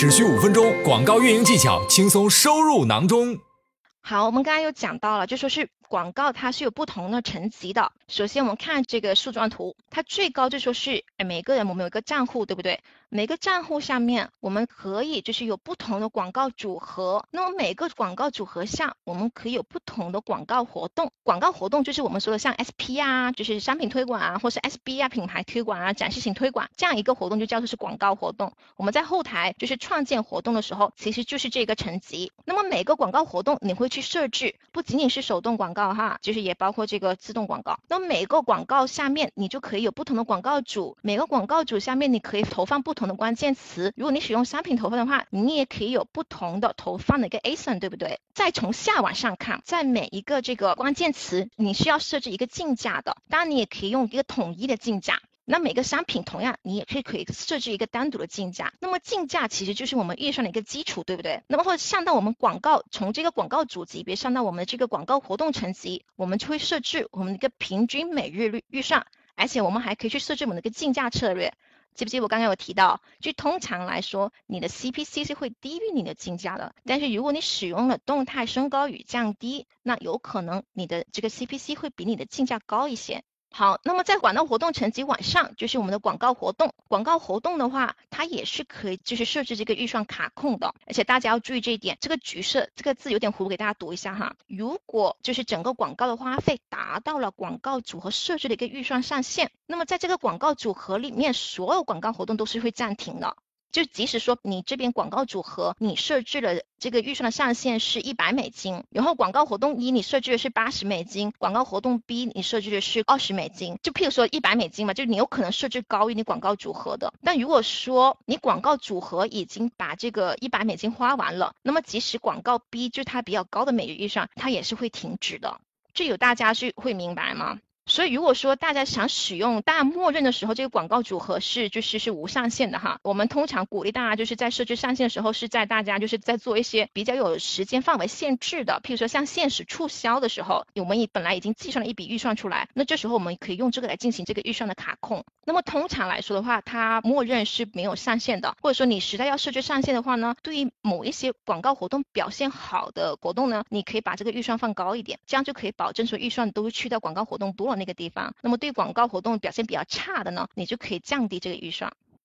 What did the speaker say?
只需五分钟，广告运营技巧轻松收入囊中。好，我们刚刚有讲到了，就说是广告它是有不同的层级的。首先我们看这个树状图，它最高就说是每个人我们有一个账户，对不对？每个账户下面我们可以就是有不同的广告组合。那么每个广告组合下，我们可以有不同的广告活动。广告活动就是我们说的像 SP 啊，就是商品推广啊，或是 SB 啊品牌推广啊，展示型推广这样一个活动就叫做是广告活动。我们在后台就是创建活动的时候，其实就是这个层级。那么每个广告活动你会去设置，不仅仅是手动广告哈，就是也包括这个自动广告。那么每个广告下面你就可以有不同的广告组，每个广告组下面你可以投放不同不同的关键词。如果你使用商品投放的话，你也可以有不同的投放的一个 ASIN，对不对？再从下往上看，在每一个这个关键词，你需要设置一个竞价的，当然你也可以用一个统一的竞价。那每个商品同样，你也可以可以设置一个单独的竞价。那么竞价其实就是我们预算的一个基础，对不对？那么或者上到我们广告，从这个广告主级别上到我们的这个广告活动层级，我们就会设置我们的一个平均每日预预算，而且我们还可以去设置我们的一个竞价策略。记不记得我刚刚有提到，就通常来说，你的 CPC 是会低于你的竞价的。但是如果你使用了动态升高与降低，那有可能你的这个 CPC 会比你的竞价高一些。好，那么在广告活动层级往上，就是我们的广告活动。广告活动的话，它也是可以就是设置这个预算卡控的。而且大家要注意这一点，这个橘色这个字有点糊，给大家读一下哈。如果就是整个广告的花费达到了广告组合设置的一个预算上限，那么在这个广告组合里面，所有广告活动都是会暂停的。就即使说你这边广告组合你设置了这个预算的上限是一百美金，然后广告活动一你设置的是八十美金，广告活动 B 你设置的是二十美金，就譬如说一百美金嘛，就你有可能设置高于你广告组合的。但如果说你广告组合已经把这个一百美金花完了，那么即使广告 B 就它比较高的每日预算，它也是会停止的。这有大家是会明白吗？所以，如果说大家想使用，大家默认的时候，这个广告组合是就是是无上限的哈。我们通常鼓励大家就是在设置上限的时候，是在大家就是在做一些比较有时间范围限制的，譬如说像限时促销的时候，我们已本来已经计算了一笔预算出来，那这时候我们可以用这个来进行这个预算的卡控。那么通常来说的话，它默认是没有上限的，或者说你实在要设置上限的话呢，对于某一些广告活动表现好的活动呢，你可以把这个预算放高一点，这样就可以保证说预算都去到广告活动多了。那个地方，那么对广告活动表现比较差的呢，你就可以降低这个预算。